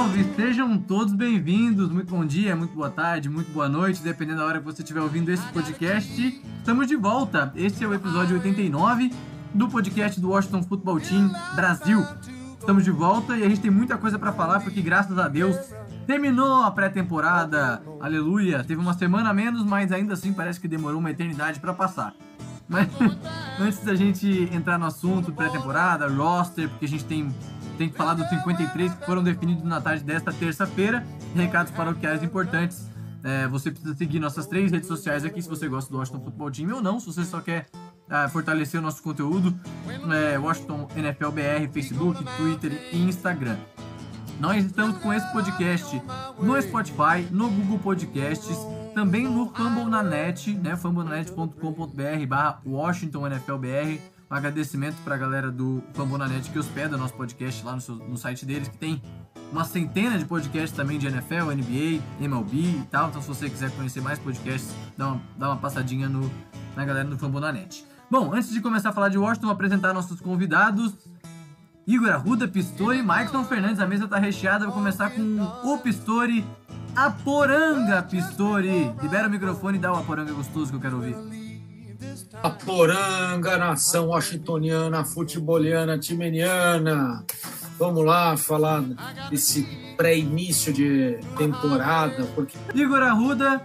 Salve! Sejam todos bem-vindos. Muito bom dia, muito boa tarde, muito boa noite, dependendo da hora que você estiver ouvindo esse podcast. Estamos de volta. Este é o episódio 89 do podcast do Washington Football Team Brasil. Estamos de volta e a gente tem muita coisa para falar porque, graças a Deus, terminou a pré-temporada. Aleluia! Teve uma semana a menos, mas ainda assim parece que demorou uma eternidade para passar. Mas antes da gente entrar no assunto pré-temporada, roster, porque a gente tem tem que falar dos 53 que foram definidos na tarde desta terça-feira. Recados paroquiais importantes. É, você precisa seguir nossas três redes sociais aqui se você gosta do Washington Football Team ou não, se você só quer é, fortalecer o nosso conteúdo. É, Washington NFL BR, Facebook, Twitter e Instagram. Nós estamos com esse podcast no Spotify, no Google Podcasts, também no Fumble na net, né? fumblenanet.com.br barra Washington NFL BR um agradecimento para a galera do Fambonanet que hospeda nosso podcast lá no, seu, no, site deles, que tem uma centena de podcasts também de NFL, NBA, MLB e tal. Então, se você quiser conhecer mais podcasts, dá uma, dá uma passadinha no, na galera do Fambonanet. Bom, antes de começar a falar de Washington, vou apresentar nossos convidados. Igor Arruda, Pistori, Maicon Fernandes. A mesa está recheada. Vou começar com o Pistori, a Poranga Pistori. Libera o microfone e dá uma poranga gostoso que eu quero ouvir. A poranga, nação washingtoniana, futeboliana, timeniana. Vamos lá falar desse pré-início de temporada. Porque... Igor Arruda,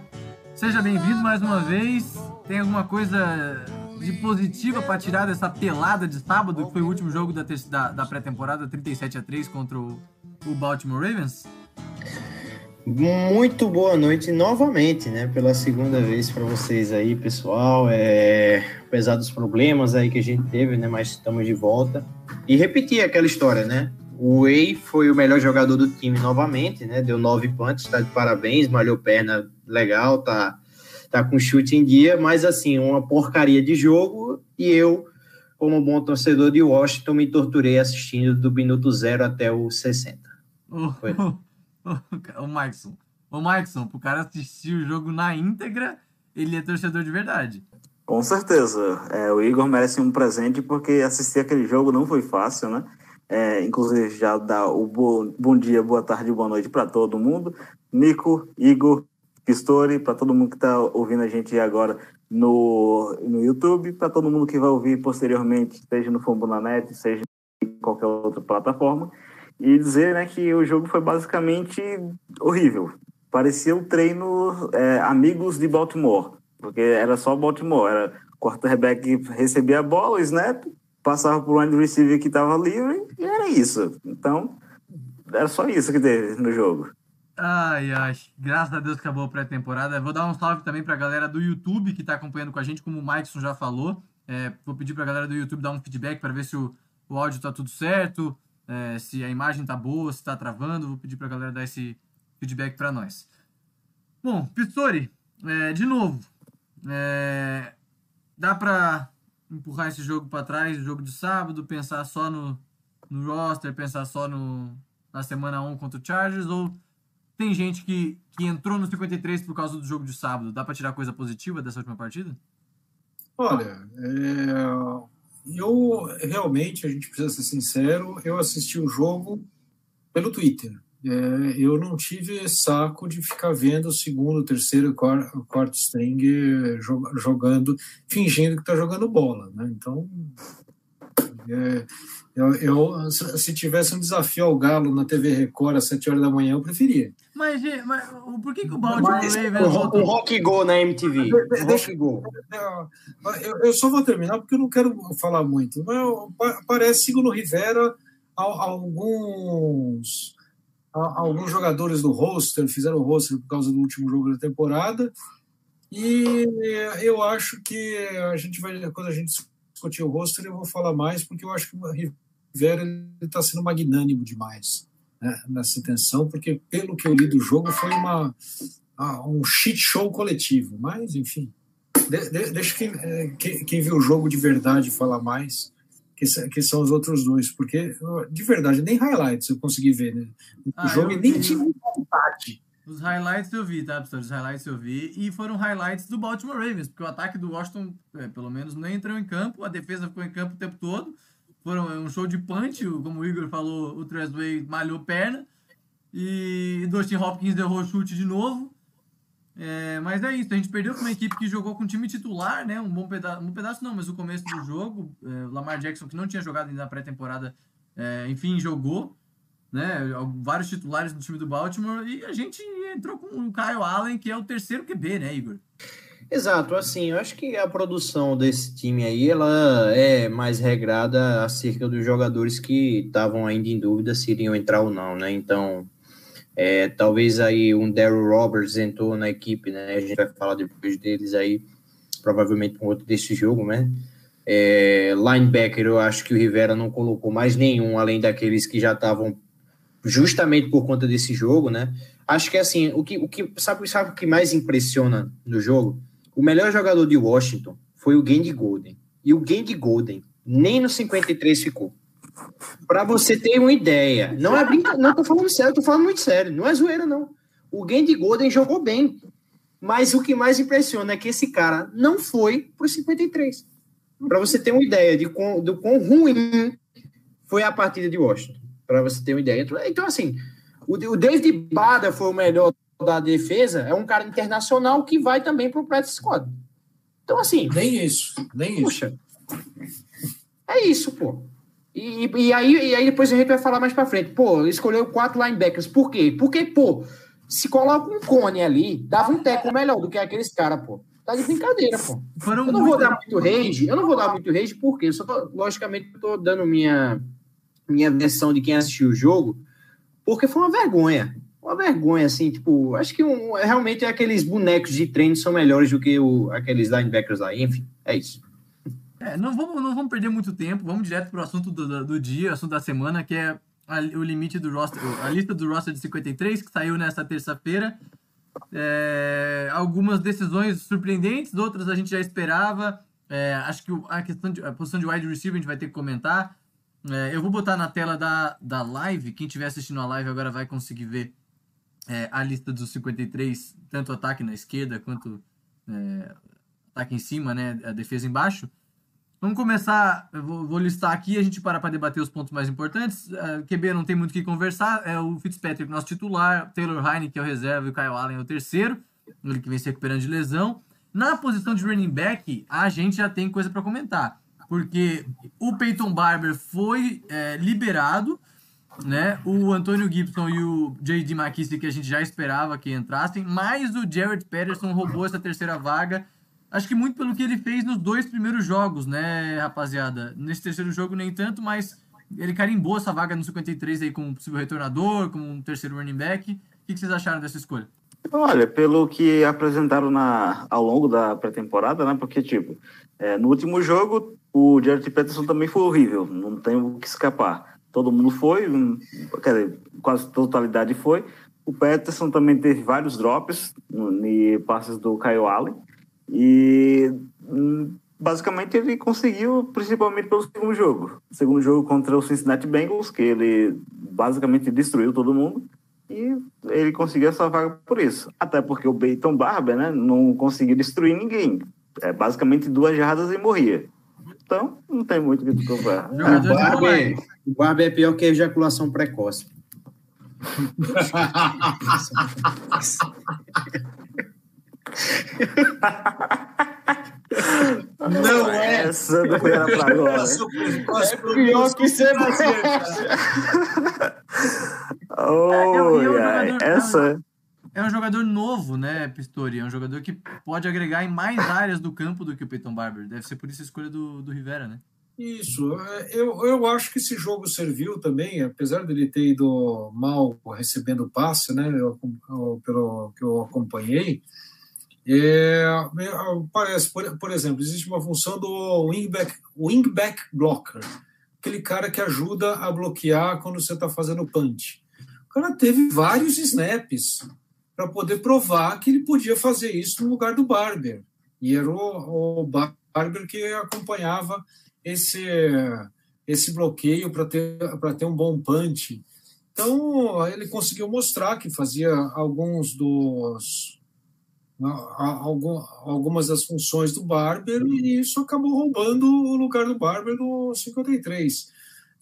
seja bem-vindo mais uma vez. Tem alguma coisa de positiva para tirar dessa pelada de sábado, que foi o último jogo da, da, da pré-temporada, 37 a 3 contra o, o Baltimore Ravens? Muito boa noite novamente, né? Pela segunda vez para vocês aí, pessoal. É, apesar dos problemas aí que a gente teve, né? Mas estamos de volta. E repetir aquela história, né? O Way foi o melhor jogador do time novamente, né? Deu nove pontos, tá de parabéns, malhou perna legal, tá, tá com chute em dia, mas assim, uma porcaria de jogo. E eu, como bom torcedor de Washington, me torturei assistindo do minuto zero até o 60. Foi. o Markson. O Markson, pro cara assistir o jogo na íntegra, ele é torcedor de verdade. Com certeza. É, o Igor merece um presente porque assistir aquele jogo não foi fácil, né? É, inclusive, já dá o bo bom dia, boa tarde, boa noite para todo mundo. Nico, Igor, Pistori, para todo mundo que está ouvindo a gente agora no, no YouTube, para todo mundo que vai ouvir posteriormente, seja no Fambonanet, seja em qualquer outra plataforma e dizer né, que o jogo foi basicamente horrível. Parecia um treino é, amigos de Baltimore, porque era só Baltimore. Era quarterback recebia a bola, o snap, passava por um wide receiver que estava livre e era isso. Então, era só isso que teve no jogo. Ai, ai, graças a Deus acabou a pré-temporada. Vou dar um salve também para a galera do YouTube que está acompanhando com a gente, como o Mikeson já falou. É, vou pedir para a galera do YouTube dar um feedback para ver se o, o áudio está tudo certo, é, se a imagem tá boa, se tá travando. Vou pedir pra galera dar esse feedback para nós. Bom, Pistori, é, de novo, é, dá para empurrar esse jogo para trás, o jogo de sábado, pensar só no, no roster, pensar só no, na semana 1 contra o Chargers, ou tem gente que, que entrou no 53 por causa do jogo de sábado? Dá para tirar coisa positiva dessa última partida? Olha, é, eu realmente, a gente precisa ser sincero, eu assisti o jogo pelo Twitter. É, eu não tive saco de ficar vendo o segundo, terceiro, quarto, quarto string jogando, fingindo que está jogando bola. Né? Então, é, eu, eu, se tivesse um desafio ao Galo na TV Record às 7 horas da manhã, eu preferia. Mas, mas por que, que o Baltimore Ravens... O, o Rock Go na MTV. Deixa, Go. Eu, eu, só vou terminar porque eu não quero falar muito. Mas parece, segundo Rivera, alguns, alguns jogadores do roster fizeram o roster por causa do último jogo da temporada. E eu acho que a gente vai, quando a gente discutir o roster, eu vou falar mais, porque eu acho que o Rivera está sendo magnânimo demais né, nessa tensão, porque pelo que eu li do jogo foi uma, um shit show coletivo, mas enfim. de, de, deixa quem, é, quem, quem, viu o jogo de verdade falar mais, que, que, são os outros dois, porque de verdade, nem highlights eu consegui ver, né? O ah, jogo nem vi. tinha vontade. Os highlights eu vi, tá, pessoal? Os highlights eu vi. E foram highlights do Baltimore Ravens, porque o ataque do Washington, é, pelo menos, nem entrou em campo, a defesa ficou em campo o tempo todo. Foram é, um show de punch, como o Igor falou, o Tresway malhou perna. E Dustin Hopkins derrou chute de novo. É, mas é isso, a gente perdeu com uma equipe que jogou com o time titular, né? Um bom pedaço, um pedaço não, mas o começo do jogo. É, Lamar Jackson, que não tinha jogado ainda na pré-temporada, é, enfim, jogou né? Vários titulares do time do Baltimore e a gente entrou com o Kyle Allen, que é o terceiro QB, né, Igor? Exato, assim, eu acho que a produção desse time aí, ela é mais regrada acerca dos jogadores que estavam ainda em dúvida se iriam entrar ou não, né? Então, é, talvez aí um Daryl Roberts entrou na equipe, né? A gente vai falar depois deles aí, provavelmente com outro desse jogo, né? É, linebacker, eu acho que o Rivera não colocou mais nenhum, além daqueles que já estavam justamente por conta desse jogo, né? Acho que assim, o que, o que sabe, sabe o que mais impressiona no jogo? O melhor jogador de Washington foi o Gandy Golden. E o Gandy Golden nem no 53 ficou. Para você ter uma ideia, não é brincadeira, não tô falando sério, tô falando muito sério, não é zoeira não. O Gandy Golden jogou bem, mas o que mais impressiona é que esse cara não foi pro 53. Para você ter uma ideia de quão, do quão ruim foi a partida de Washington para você ter uma ideia. Então, assim, o, o David Bada foi o melhor da defesa, é um cara internacional que vai também para o practice squad. Então, assim. Nem isso, nem puxa, isso. É isso, pô. E, e, aí, e aí depois a gente vai falar mais para frente. Pô, escolheu quatro linebackers. Por quê? Porque, pô, se coloca um cone ali, dava um teco melhor do que aqueles caras, pô. Tá de brincadeira, pô. Foram eu não vou dar muito rage, eu não vou dar muito rage, porque eu só tô, logicamente, eu tô dando minha, minha versão de quem assistiu o jogo, porque foi uma vergonha. Uma vergonha, assim, tipo, acho que um, realmente aqueles bonecos de treino são melhores do que o, aqueles linebackers lá. Enfim, é isso. É, não, vamos, não vamos perder muito tempo, vamos direto para o assunto do, do dia, assunto da semana, que é a, o limite do roster, a lista do roster de 53, que saiu nesta terça-feira. É, algumas decisões surpreendentes, outras a gente já esperava. É, acho que a questão de, a posição de wide receiver a gente vai ter que comentar. É, eu vou botar na tela da, da live. Quem estiver assistindo a live agora vai conseguir ver é, a lista dos 53, tanto ataque na esquerda quanto é, ataque em cima, né? A defesa embaixo. Vamos começar, vou, vou listar aqui a gente para para debater os pontos mais importantes. Uh, é, QB não tem muito o que conversar, é o Fitzpatrick, nosso titular, Taylor Heine, que é o reserva, e o Kyle Allen é o terceiro, ele que vem se recuperando de lesão. Na posição de running back, a gente já tem coisa para comentar porque o Peyton Barber foi é, liberado, né? O Antônio Gibson e o J.D. McKissick, que a gente já esperava que entrassem, mas o Jared Patterson roubou essa terceira vaga. Acho que muito pelo que ele fez nos dois primeiros jogos, né, rapaziada? Nesse terceiro jogo nem tanto, mas ele carimbou essa vaga no 53 aí como possível retornador, como um terceiro running back. O que vocês acharam dessa escolha? Olha, pelo que apresentaram na, ao longo da pré-temporada, né? Porque, tipo, é, no último jogo, o Jared Peterson também foi horrível, não tem o que escapar. Todo mundo foi, quer dizer, quase totalidade foi. O Peterson também teve vários drops em passes do Kyle Allen. E hum, basicamente ele conseguiu, principalmente pelo segundo jogo. Segundo jogo contra o Cincinnati Bengals, que ele basicamente destruiu todo mundo. E ele conseguiu essa vaga por isso. Até porque o Peyton Barber né, não conseguiu destruir ninguém. É basicamente duas jardas e morria. Então, não tem muito o que comprar. O Barber, o Barber é pior que a ejaculação precoce. Não é. Essa não era pra agora. É pior que você Oh, é, essa. É um jogador novo, né, Pistori? É um jogador que pode agregar em mais áreas do campo do que o Peyton Barber. Deve ser por isso a escolha do, do Rivera, né? Isso. Eu, eu acho que esse jogo serviu também, apesar dele ter ido mal recebendo passe, né, eu, eu, pelo que eu acompanhei, é, parece, por, por, exemplo, existe uma função do wingback, wingback blocker, aquele cara que ajuda a bloquear quando você está fazendo punch. O cara teve vários snaps para poder provar que ele podia fazer isso no lugar do Barber. E era o, o Barber que acompanhava esse, esse bloqueio para ter, ter um bom punch. Então, ele conseguiu mostrar que fazia alguns dos algumas das funções do Barber e isso acabou roubando o lugar do Barber no 53.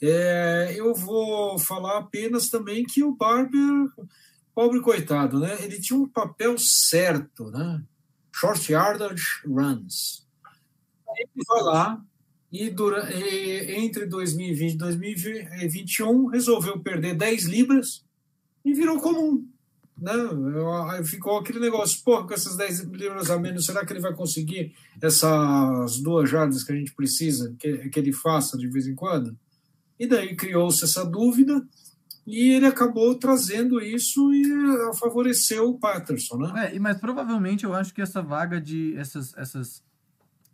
É, eu vou falar apenas também que o Barber, pobre coitado, né? Ele tinha um papel certo, né? Short yardage runs. Ele vai lá e, durante, e entre 2020 e 2021 resolveu perder 10 libras e virou comum. Né? Ficou aquele negócio, pô, com essas 10 libras a menos, será que ele vai conseguir essas duas jardas que a gente precisa que, que ele faça de vez em quando? E daí criou-se essa dúvida e ele acabou trazendo isso e favoreceu o Patterson, né? É, mas provavelmente eu acho que essa vaga de essas, essas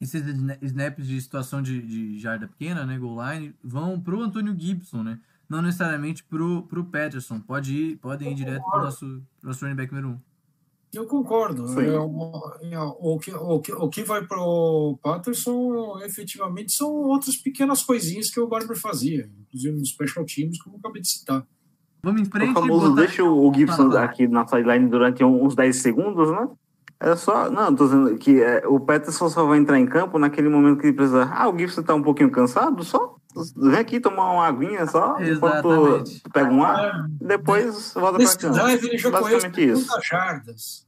esses snaps de situação de, de jarda pequena, né, goal line, vão para o Antônio Gibson, né? Não necessariamente pro, pro Patterson. Pode ir, podem ir direto pro nosso, pro nosso running back número um. Eu concordo. É, o, que, o, que, o que vai para o Patterson efetivamente são outras pequenas coisinhas que o Barber fazia, inclusive nos special teams, como eu acabei de citar. Vamos em frente. O famoso botar... deixa o Gibson aqui na sideline durante uns 10 segundos, né? É só. Não, tô dizendo que é, o Peterson só vai entrar em campo naquele momento que ele precisa. Ah, o Gibson tá um pouquinho cansado, só Vem aqui tomar uma aguinha só, enquanto tu pega um ar, depois volta pra cá. Basicamente isso. Jardas.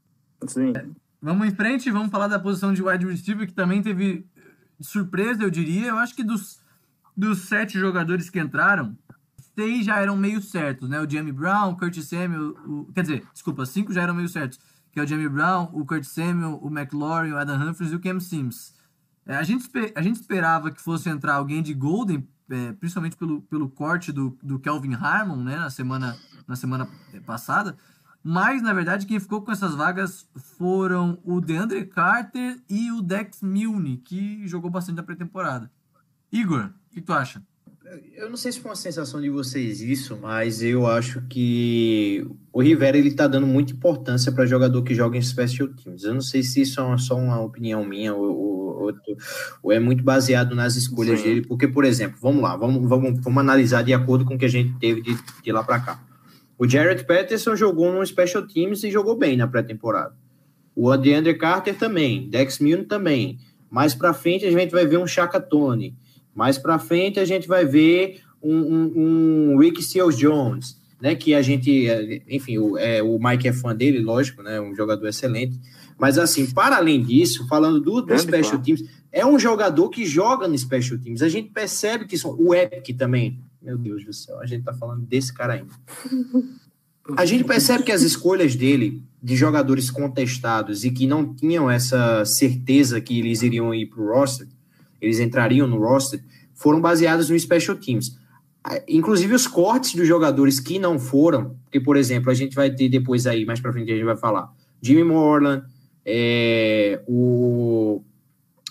Sim. Vamos em frente, vamos falar da posição de wide receiver, que também teve surpresa, eu diria. Eu acho que dos, dos sete jogadores que entraram, seis já eram meio certos, né? O Jamie Brown, o Curtis Samuel, o, quer dizer, desculpa, cinco já eram meio certos, que é o Jamie Brown, o Curtis Samuel, o McLaurin, o Adam Humphries e o Cam Sims. É, a, gente, a gente esperava que fosse entrar alguém de Golden é, principalmente pelo, pelo corte do, do Kelvin Harmon, né, na semana, na semana passada. Mas, na verdade, quem ficou com essas vagas foram o DeAndre Carter e o Dex Milne, que jogou bastante na pré-temporada. Igor, o que tu acha? Eu não sei se foi uma sensação de vocês isso, mas eu acho que o Rivera ele tá dando muita importância para jogador que joga em special teams. Eu não sei se isso é só uma opinião minha ou, outro, ou é muito baseado nas escolhas Sim. dele, porque, por exemplo, vamos lá, vamos, vamos, vamos analisar de acordo com o que a gente teve de, de lá para cá. O Jared Patterson jogou no Special Teams e jogou bem na pré-temporada. O DeAndre Carter também, Dex Milne também. Mais para frente a gente vai ver um Chaka Tony. Mais para frente a gente vai ver um, um, um Rick Seals Jones, né? Que a gente, enfim, o, é, o Mike é fã dele, lógico, né? Um jogador excelente. Mas, assim, para além disso, falando do, do Special Teams, é um jogador que joga no Special Teams. A gente percebe que são, o Epic também. Meu Deus do céu, a gente tá falando desse cara ainda. A gente percebe que as escolhas dele, de jogadores contestados e que não tinham essa certeza que eles iriam ir para o roster, eles entrariam no roster, foram baseadas no Special Teams. Inclusive os cortes dos jogadores que não foram, porque, por exemplo, a gente vai ter depois aí, mais para frente a gente vai falar, Jimmy Morland, é, o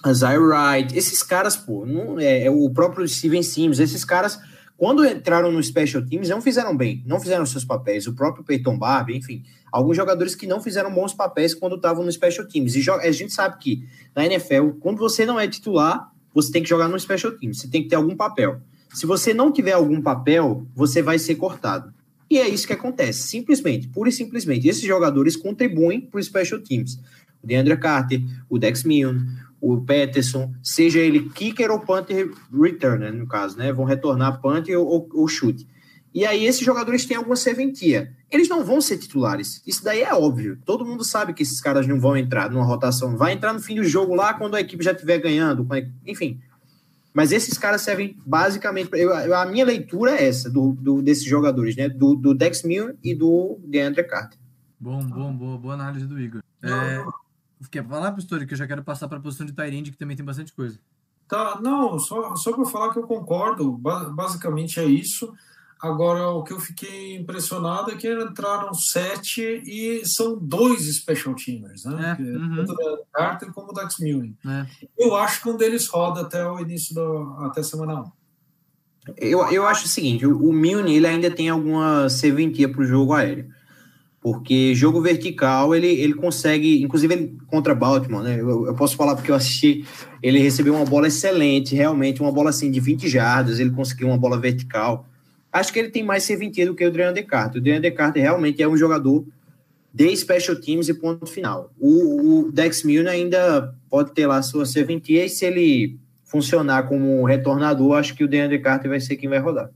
Isaiah Wright, esses caras, pô, não, é, é, o próprio Steven Sims, esses caras, quando entraram no Special Teams, não fizeram bem, não fizeram seus papéis. O próprio Peyton Barbie, enfim, alguns jogadores que não fizeram bons papéis quando estavam no Special Teams. E a gente sabe que na NFL, quando você não é titular, você tem que jogar no Special Teams, você tem que ter algum papel. Se você não tiver algum papel, você vai ser cortado. E é isso que acontece, simplesmente, pura e simplesmente. Esses jogadores contribuem para o Special Teams o DeAndre Carter, o Dex Milne, o Peterson, seja ele kicker ou punter returner, no caso, né? Vão retornar punter ou, ou chute. E aí esses jogadores têm alguma serventia. Eles não vão ser titulares. Isso daí é óbvio. Todo mundo sabe que esses caras não vão entrar numa rotação. Vai entrar no fim do jogo lá quando a equipe já estiver ganhando. Enfim. Mas esses caras servem basicamente. Eu, a minha leitura é essa do, do, desses jogadores, né? Do, do Dex Milne e do DeAndre Carter. Bom, bom, boa, boa análise do Igor. É, Quer falar, pastor, que eu já quero passar para a posição de Tyrande, que também tem bastante coisa. Tá, não, só, só para falar que eu concordo, basicamente é isso. Agora, o que eu fiquei impressionado é que entraram sete e são dois special teamers, né? É, uhum. Tanto da Carter como o Dax Milne. É. Eu acho que um deles roda até o início da até semana 1. Eu, eu acho o seguinte, o, o Milne ele ainda tem alguma serventia para o jogo aéreo. Porque jogo vertical, ele, ele consegue, inclusive ele, contra Baltimore, né? Eu, eu, posso falar porque eu assisti, ele recebeu uma bola excelente, realmente, uma bola assim de 20 jardas, ele conseguiu uma bola vertical. Acho que ele tem mais serventia do que o Drean Descartes. O Drean Descartes realmente é um jogador de special teams e ponto final. O, o Dex Milner ainda pode ter lá sua serventia e se ele funcionar como retornador, acho que o Deandre Carter vai ser quem vai rodar.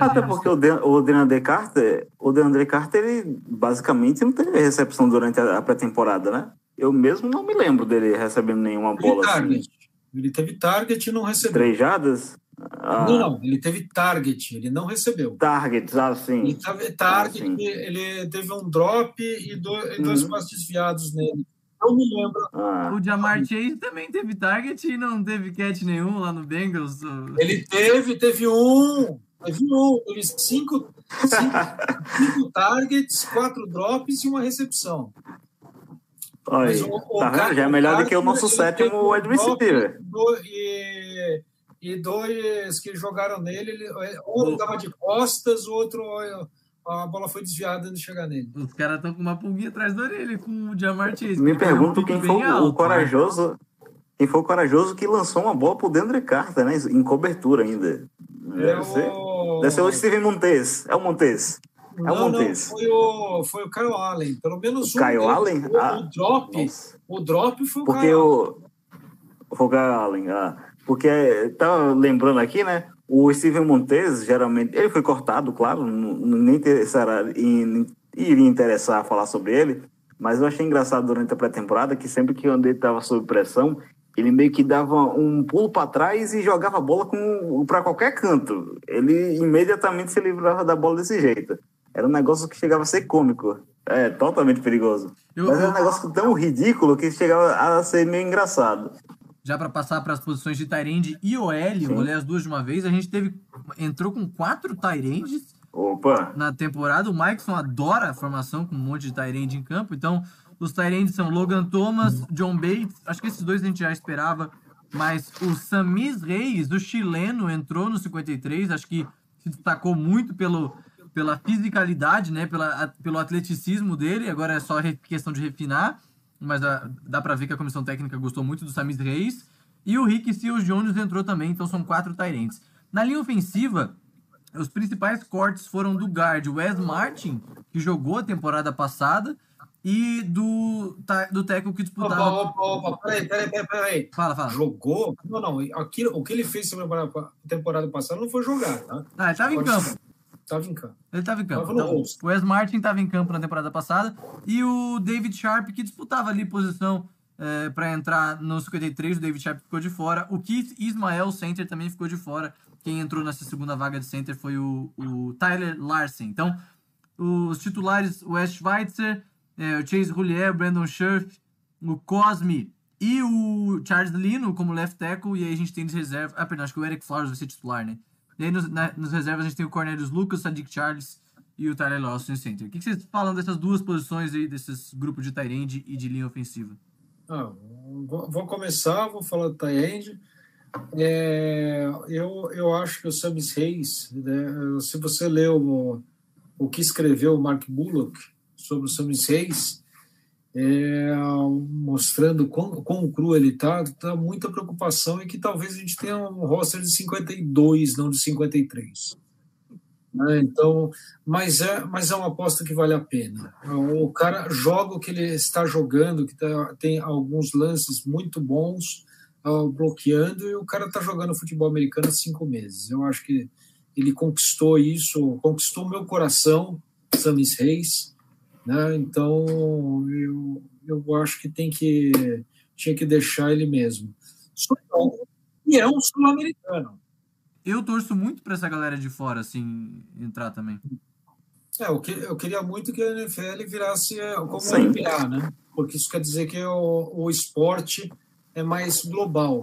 Até porque o, De, o Deandre Carter, o Deandre Carter, ele basicamente não teve recepção durante a, pré-temporada, né? Eu mesmo não me lembro dele recebendo nenhuma bola ele assim. Ele teve target e não recebeu. Três jadas? Ah. Não, ele teve target, ele não recebeu. Target, ah, sim. Ele teve target, ah, ele teve um drop e dois, uhum. dois passos desviados nele. Não me lembro. Ah. O Jamar Chase também teve target e não teve catch nenhum lá no Bengals. Ele teve, teve um. Teve um. Teve cinco, cinco, cinco targets, quatro drops e uma recepção. Olha, o, o tá já é melhor do que o nosso sétimo wide receiver. E, e dois que jogaram nele, ele, um estava de costas, o outro a bola foi desviada antes de chegar nele. Os caras estão com uma pulguinha atrás da orelha com o Jamar Chase. Me pergunto quem foi alto, o corajoso. Né? Quem foi o corajoso que lançou uma bola pro Deandre Carter, né? Em cobertura ainda. Deve, é ser, o... deve ser o Steven Montes. É o Montes. É não, o Montes. Não, foi o, foi o Kyle Allen. Pelo menos o. Kyle Allen? O, ah, o drop. Nossa. O drop foi o Porque Kyle o. Foi o Kyle Allen. Ah, porque tava lembrando aqui, né? O Steven Montes, geralmente, ele foi cortado, claro, nem interessará, iria interessar falar sobre ele, mas eu achei engraçado durante a pré-temporada que sempre que o André estava sob pressão, ele meio que dava um pulo para trás e jogava a bola para qualquer canto. Ele imediatamente se livrava da bola desse jeito. Era um negócio que chegava a ser cômico. É, totalmente perigoso. Eu, Mas era um negócio tão ridículo que chegava a ser meio engraçado já para passar para as posições de Tyrande e OL, vou ler as duas de uma vez, a gente teve entrou com quatro Tyrandes Opa. na temporada. O Mikeson adora a formação com um monte de Tyrande em campo, então os Tyrandes são Logan Thomas, John Bates, acho que esses dois a gente já esperava, mas o Samis Reis, o chileno, entrou no 53, acho que se destacou muito pelo, pela fisicalidade, né, pela, pelo atleticismo dele, agora é só questão de refinar mas dá, dá para ver que a comissão técnica gostou muito do Samis Reis. E o Rick Seals Jones entrou também, então são quatro Tyrants. Na linha ofensiva, os principais cortes foram do guard Wes Martin, que jogou a temporada passada, e do, do técnico que disputava. Opa, opa, opa, peraí, peraí, peraí, peraí. Fala, fala. Jogou? Não, não. Aquilo, o que ele fez na temporada passada não foi jogar, tá? Ah, ele estava em campo. Estava em campo. Ele estava em campo. Então, o Wes Martin estava em campo na temporada passada e o David Sharp, que disputava ali posição é, para entrar no 53, o David Sharp ficou de fora. O Keith Ismael, center, também ficou de fora. Quem entrou nessa segunda vaga de center foi o, o Tyler Larsen. Então, os titulares, o Wes Schweitzer, é, o Chase Roulier, o Brandon Scherf, o Cosme e o Charles Lino como left tackle. E aí a gente tem de reserva. Ah, perdão, acho que o Eric Flowers vai ser titular, né? E aí nos, na, nos reservas a gente tem o Cornelius Lucas, Sadiq Charles e o Tyler Lawson center. O que, que vocês falam dessas duas posições aí, desses grupos de Tyrande e de linha ofensiva? Ah, vou, vou, começar, vou falar do Tyrande. É, eu, eu acho que o Samis Reis, né, se você leu o, o que escreveu o Mark Bullock sobre o Samis Reis, é, mostrando quão, quão cru ele está, tá muita preocupação e que talvez a gente tenha um roster de 52, não de 53. Né? Então, mas é, mas é uma aposta que vale a pena. O cara joga o que ele está jogando, que tá, tem alguns lances muito bons, uh, bloqueando, e o cara está jogando futebol americano há cinco meses. Eu acho que ele conquistou isso, conquistou meu coração, Samis Reis, né? Então, eu, eu acho que tem que tinha que deixar ele mesmo. E é um sul-americano. Eu torço muito para essa galera de fora assim entrar também. É, eu, que, eu queria muito que a NFL virasse como Sim. NBA, né? Porque isso quer dizer que o, o esporte é mais global.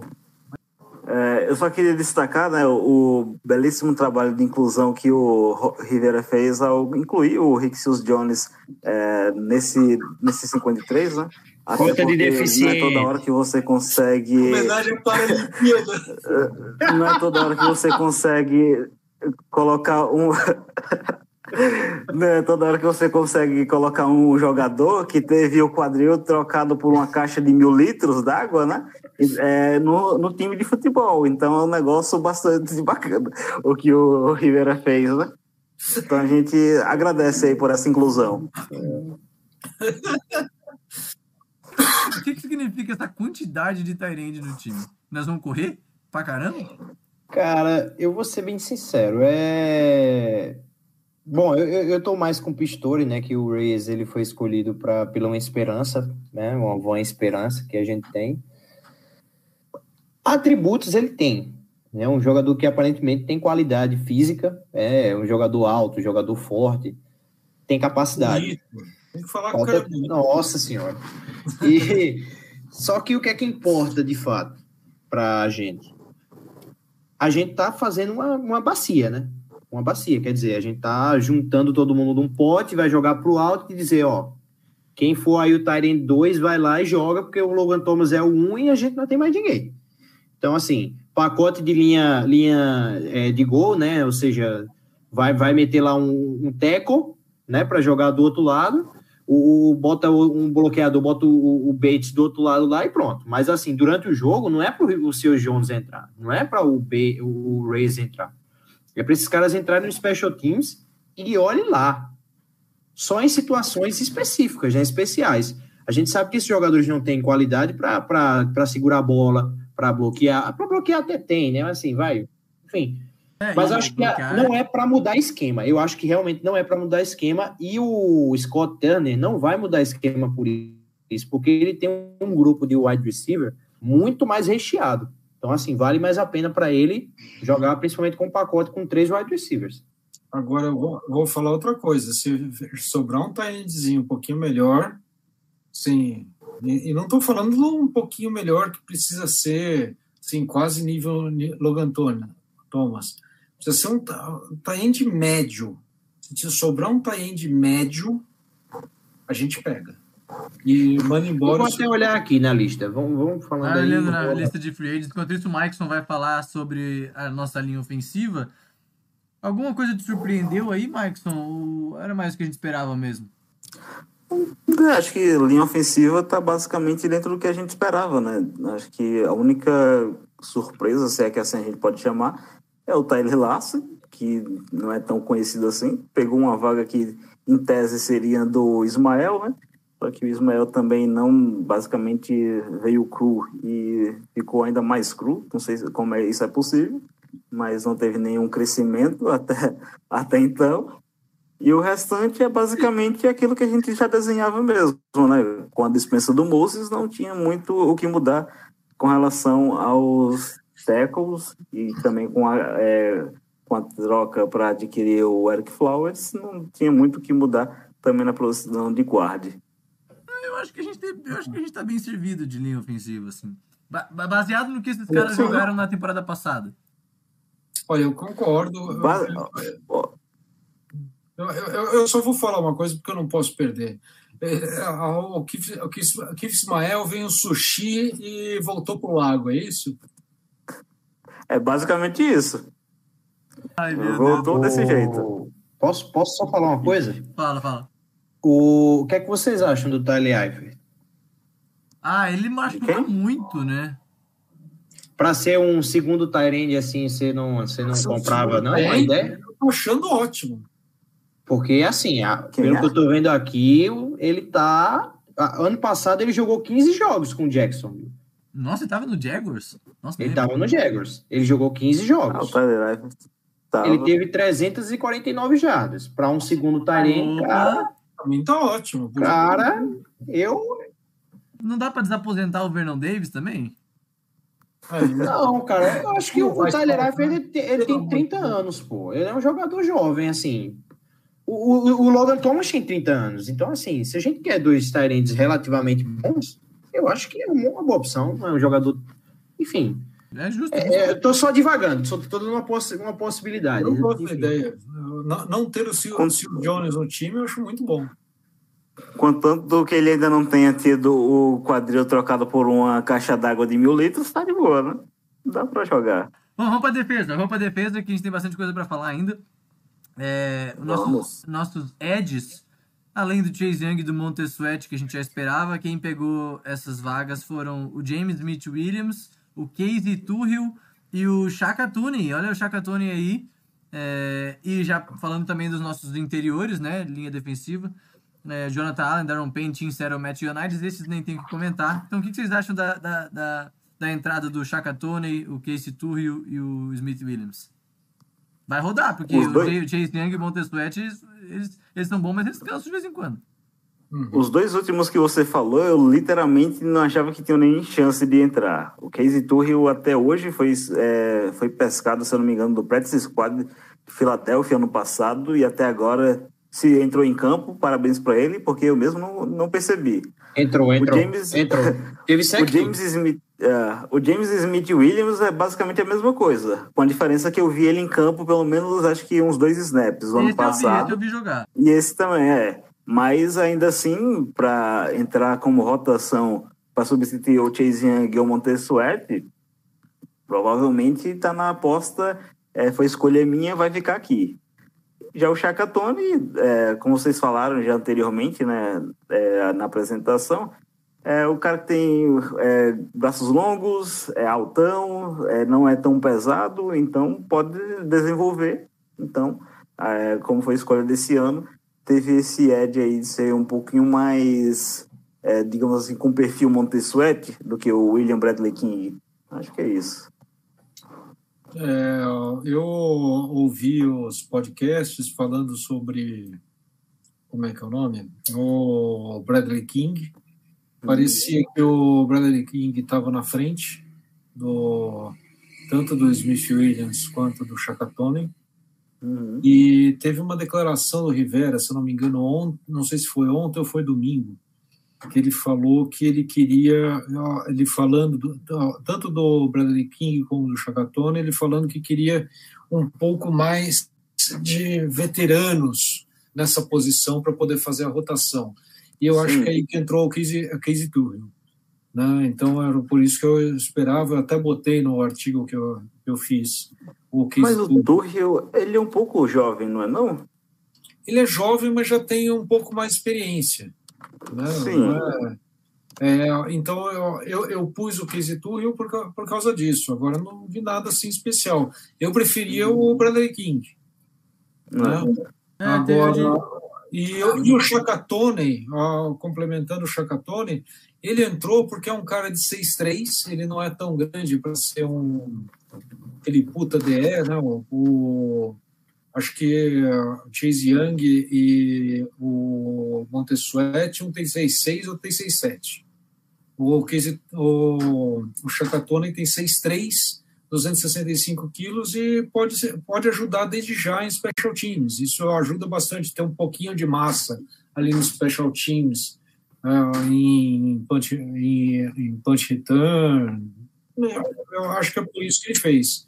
É, eu só queria destacar né, o, o, belíssimo trabalho de inclusão que o Rivera fez ao incluir o Rick Seals Jones é, nesse, nesse 53, né? Até de deficiente. Não é toda hora que você consegue. Homenagem para a Não é toda hora que você consegue colocar um. né, toda hora que você consegue colocar um jogador que teve o quadril trocado por uma caixa de mil litros d'água, né? É, no, no time de futebol. Então é um negócio bastante bacana o que o Rivera fez, né? Então a gente agradece aí por essa inclusão. O que, que significa essa quantidade de Tyrande no time? Nós vamos correr pra caramba? Cara, eu vou ser bem sincero. É. Bom, eu, eu tô mais com o Pistori, né? Que o Reyes ele foi escolhido pra, pela uma esperança, né? Uma boa esperança que a gente tem. Atributos ele tem. É né, um jogador que aparentemente tem qualidade física, é um jogador alto, um jogador forte, tem capacidade. Tem que falar Falta... com o cara Nossa senhora. E só que o que é que importa de fato para a gente? A gente tá fazendo uma, uma bacia, né? Uma bacia, quer dizer, a gente tá juntando todo mundo num pote, vai jogar pro alto e dizer, ó, quem for aí o Tyrant 2 vai lá e joga, porque o Logan Thomas é o 1 e a gente não tem mais ninguém. Então, assim, pacote de linha, linha é, de gol, né? Ou seja, vai, vai meter lá um, um teco, né? Para jogar do outro lado o, bota um bloqueador, bota o, o Bates do outro lado lá e pronto. Mas assim, durante o jogo, não é para o seu Jones entrar, não é para o, B, o Reis entrar. É para esses caras entrarem no Special Teams e olhe lá. Só em situações específicas, né, especiais. A gente sabe que esses jogadores não têm qualidade para segurar a bola, para bloquear. Para bloquear até tem, né? Assim, vai. Enfim, é, Mas acho que não é para mudar esquema. Eu acho que realmente não é para mudar esquema e o Scott Turner não vai mudar esquema por isso, porque ele tem um grupo de wide receiver muito mais recheado. Então, assim, vale mais a pena para ele jogar principalmente com um pacote com três wide receivers. Agora, eu vou, vou falar outra coisa. Se sobrar um tight um pouquinho melhor, sim. E, e não estou falando de um pouquinho melhor que precisa ser, assim, quase nível Logan Thomas. Precisa ser um tie médio. Se sobrar um tie médio, a gente pega. E manda embora. Vamos até olhar aqui na lista. Vamos, vamos falando ah. Olhando na lista de free agents. Enquanto isso, o Mikeson vai falar sobre a nossa linha ofensiva. Alguma coisa te surpreendeu aí, Mikeson? Ou era mais o que a gente esperava mesmo? Acho que linha ofensiva está basicamente dentro do que a gente esperava, né? Acho que a única surpresa, se é que assim a gente pode chamar, é o Tyler Larson, que não é tão conhecido assim. Pegou uma vaga que, em tese, seria do Ismael, né? Só que o Ismael também não, basicamente, veio cru e ficou ainda mais cru. Não sei como é, isso é possível, mas não teve nenhum crescimento até, até então. E o restante é basicamente aquilo que a gente já desenhava mesmo, né? Com a dispensa do Moses, não tinha muito o que mudar com relação aos tackles e também com a, é, com a troca para adquirir o Eric Flowers, não tinha muito o que mudar também na posição de guarda. Eu acho que a gente eu acho que a gente está bem servido de linha ofensiva assim. Baseado no que esses caras jogaram na temporada passada. Olha, eu concordo. Ba eu, eu, eu, eu, só vou falar uma coisa porque eu não posso perder. É, é, o Kif, o Kif Ismael veio o sushi e voltou para o lago, é isso? É basicamente isso. Ai, Voltou desse jeito. Posso, posso só falar uma coisa? Fala, fala. O, o que é que vocês acham do Tyler Eifert? Ah, ele machuca muito, né? Para ser um segundo Tyrande assim, você não, você não comprava, não? É, a ideia? Eu tô achando ótimo. Porque, assim, a, pelo é? que eu tô vendo aqui, ele tá. Ano passado ele jogou 15 jogos com o Jackson. Nossa, ele tava no Jaguars? Nossa, ele tava no Jaguars. Ele jogou 15 jogos. Ah, ele teve 349 jardas. Para um segundo Tyrene, cara. Pra mim tá ótimo. Cara, eu. Não dá para desaposentar o Vernon Davis também? É, não, cara, eu acho que o, o Tyler Eifert, ele, ele tem 30 anos, pô. Ele é um jogador jovem, assim. O, o, o Logan Thomas tem 30 anos. Então, assim, se a gente quer dois Tyrants relativamente bons, eu acho que é uma boa opção. É um jogador. Enfim. É justo. É, é, eu tô só divagando, só tô dando uma, poss uma possibilidade. Eu gosto da ideia. Não, não ter o Sil, Jones no time, eu acho muito bom. Contanto que ele ainda não tenha tido o quadril trocado por uma caixa d'água de mil litros, tá de boa, né? Dá pra jogar. Bom, vamos pra defesa. Vamos pra defesa, que a gente tem bastante coisa pra falar ainda. É, nossos, nossos edges, além do Chase Young e do Montesuet, que a gente já esperava, quem pegou essas vagas foram o James Smith Williams, o Casey Turrell e o Shaka Tooney. Olha o Shaka Tooney aí. É, e já falando também dos nossos interiores, né? Linha defensiva. É, Jonathan Allen, Darren Payne, Tim Settle, Matt United, esses nem tem que comentar. Então, o que vocês acham da, da, da, da entrada do Shaka Tooney, o Casey Turrell e o Smith Williams? Vai rodar, porque o Chase Young e o Montesuet, eles, eles, eles são bons, mas eles cansam de vez em quando. Uhum. Os dois últimos que você falou, eu literalmente não achava que tinham nem chance de entrar. O Casey Turrell até hoje foi, é, foi pescado, se eu não me engano, do Practice Squad de Filadélfia ano passado e até agora se entrou em campo, parabéns para ele, porque eu mesmo não, não percebi. Entrou, entrou. O James, entrou. Teve o James Smith, uh, o James Smith Williams é basicamente a mesma coisa, com a diferença que eu vi ele em campo pelo menos acho que uns dois snaps no ano passado. Eu vi, eu vi jogar. E esse também é. Mas ainda assim, para entrar como rotação para substituir o Chase Young e o Montesuete, provavelmente está na aposta, é, foi escolha minha, vai ficar aqui. Já o Chaka Tony, é, como vocês falaram já anteriormente, né, é, na apresentação, é o cara que tem é, braços longos, é altão, é, não é tão pesado, então pode desenvolver. Então, é, como foi a escolha desse ano, teve esse edge aí de ser um pouquinho mais, é, digamos assim, com perfil Montesuete do que o William Bradley King. Acho que é isso. É, eu ouvi os podcasts falando sobre como é que é o nome? O Bradley King. Parecia que o Bradley King estava na frente do tanto do Smith Williams quanto do Chacatone. Uhum. E teve uma declaração do Rivera, se não me engano, ontem, não sei se foi ontem ou foi domingo, que ele falou que ele queria, ele falando do, tanto do Bradley King como do Chacatone, ele falando que queria um pouco mais de veteranos nessa posição para poder fazer a rotação. E eu Sim. acho que é aí que entrou o Casey, a Casey Turner. Né? Então era por isso que eu esperava, eu até botei no artigo que eu, que eu fiz. O Casey mas o Turner, ele é um pouco jovem, não é não? Ele é jovem, mas já tem um pouco mais de experiência. Né? Sim. É, é, então eu, eu, eu, pus o Casey Turrell por, por causa disso. Agora não vi nada assim especial. Eu preferia o Bradley King. Né? É, Agora, e, e o Chacatone, complementando o Chacatone, ele entrou porque é um cara de 6'3", ele não é tão grande para ser um aquele puta DE, né? O, acho que o Chase Young e o Montesuete, um tem 6'6", outro tem 6'7". O, o, o Chacatone tem 6'3", 265 quilos e pode, ser, pode ajudar desde já em special teams. Isso ajuda bastante ter um pouquinho de massa ali nos special teams, uh, em, punch, em, em punch return. Eu acho que é por isso que ele fez.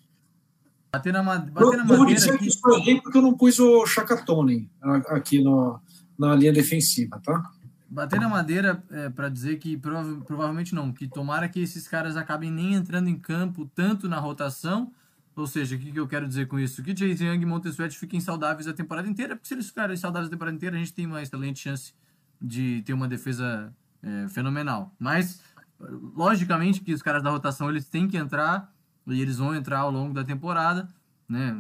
Bater na, bater na madeira aqui. Eu porque eu não pus o Chacatone aqui no, na linha defensiva, tá? Bater na madeira é, para dizer que prova, provavelmente não, que tomara que esses caras acabem nem entrando em campo tanto na rotação. Ou seja, o que, que eu quero dizer com isso? Que Chase Young e Montesuet fiquem saudáveis a temporada inteira, porque se eles ficarem saudáveis a temporada inteira, a gente tem uma excelente chance de ter uma defesa é, fenomenal. Mas, logicamente, que os caras da rotação eles têm que entrar e eles vão entrar ao longo da temporada, né?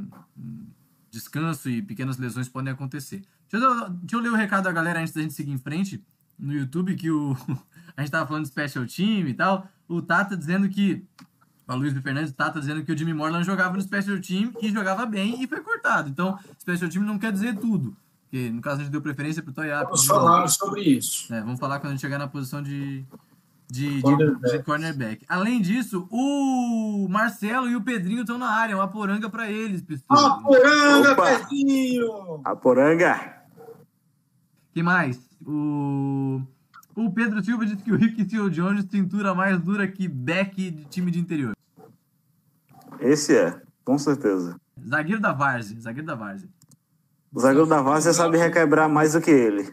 Descanso e pequenas lesões podem acontecer. Deixa eu, deixa eu ler o recado da galera antes da gente seguir em frente no YouTube que o a gente tava falando de special team e tal. O Tata dizendo que o Luiz Fernandes, o Tata dizendo que o Jimmy Morland jogava no special team e jogava bem e foi cortado. Então, special team não quer dizer tudo. Porque no caso a gente deu preferência pro Toyapa. Vamos falar sobre isso. É, vamos falar quando a gente chegar na posição de de, cornerback. de, cornerback. Além disso, o Marcelo e o Pedrinho estão na área, uma poranga para eles, Pistola. Aporanga, Pedrinho! Aporanga! Que mais? O, o Pedro Silva disse que o Rick Seal Jones cintura mais dura que back de time de interior. Esse é, com certeza. Zagueiro da Várzea, zagueiro da Várzea. O zagueiro da Várzea sabe requebrar mais do que ele.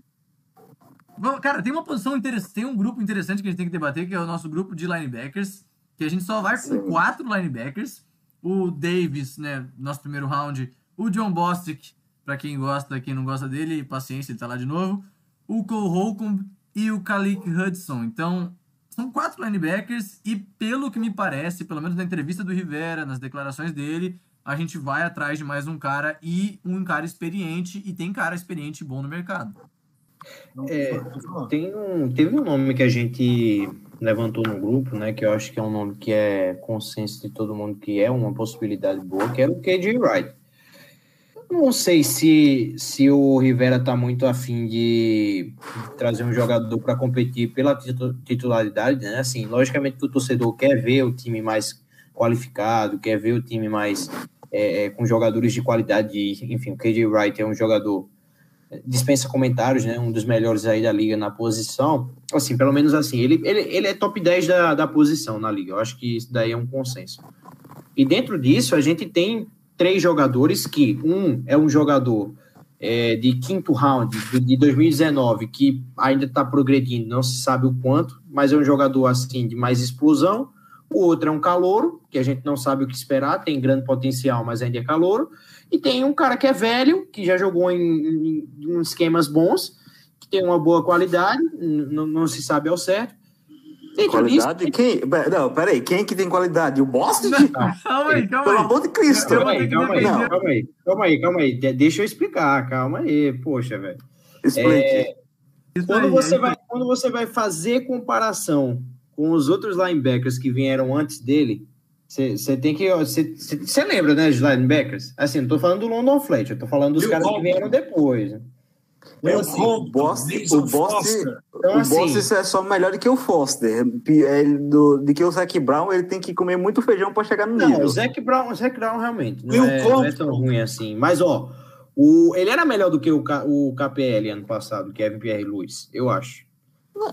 Cara, tem uma posição interessante, tem um grupo interessante que a gente tem que debater, que é o nosso grupo de linebackers, que a gente só vai com Sim. quatro linebackers. O Davis, né, nosso primeiro round, o John Bostic, para quem gosta, quem não gosta dele, paciência, ele tá lá de novo. O Cole Holcomb e o Kalik Hudson. Então, são quatro linebackers e pelo que me parece, pelo menos na entrevista do Rivera, nas declarações dele, a gente vai atrás de mais um cara e um cara experiente e tem cara experiente e bom no mercado. É, tem um, teve um nome que a gente levantou no grupo, né? Que eu acho que é um nome que é consenso de todo mundo que é uma possibilidade boa, que é o KJ Wright. Não sei se, se o Rivera tá muito afim de trazer um jogador para competir pela titularidade, né? Assim, logicamente que o torcedor quer ver o time mais qualificado, quer ver o time mais é, é com jogadores de qualidade. Enfim, o KJ Wright é um jogador dispensa comentários, né? Um dos melhores aí da liga na posição. Assim, pelo menos assim, ele, ele, ele é top 10 da, da posição na liga. Eu acho que isso daí é um consenso. E dentro disso, a gente tem três jogadores que, um é um jogador é, de quinto round de, de 2019, que ainda está progredindo, não se sabe o quanto, mas é um jogador assim de mais explosão. O outro é um calouro, que a gente não sabe o que esperar, tem grande potencial, mas ainda é calouro. E tem um cara que é velho, que já jogou em, em, em esquemas bons, que tem uma boa qualidade, não, se sabe ao certo. Dentro qualidade? Quem? Não, peraí, quem é que tem qualidade? O Boston? calma aí, calma Pelo amor de Cristo. Calma aí, calma aí, calma aí, calma aí, calma aí, deixa eu explicar, calma aí, poxa, velho. Explique. É, quando, você vai, quando você vai fazer comparação com os outros linebackers que vieram antes dele, você tem que. Você lembra, né, de linebackers? Assim, não tô falando do London Fletcher, eu tô falando dos caras que vieram depois. Então, assim, o Boston, o Boston, então, o assim, é só melhor do que o Foster. Ele, do, do que o Zac Brown, ele tem que comer muito feijão para chegar no nível. Não, o Zac Brown, o Zac Brown realmente não é, não é, tão ruim assim. Mas, ó, o, ele era melhor do que o, o KPL ano passado, Kevin Pierre Lewis, eu acho.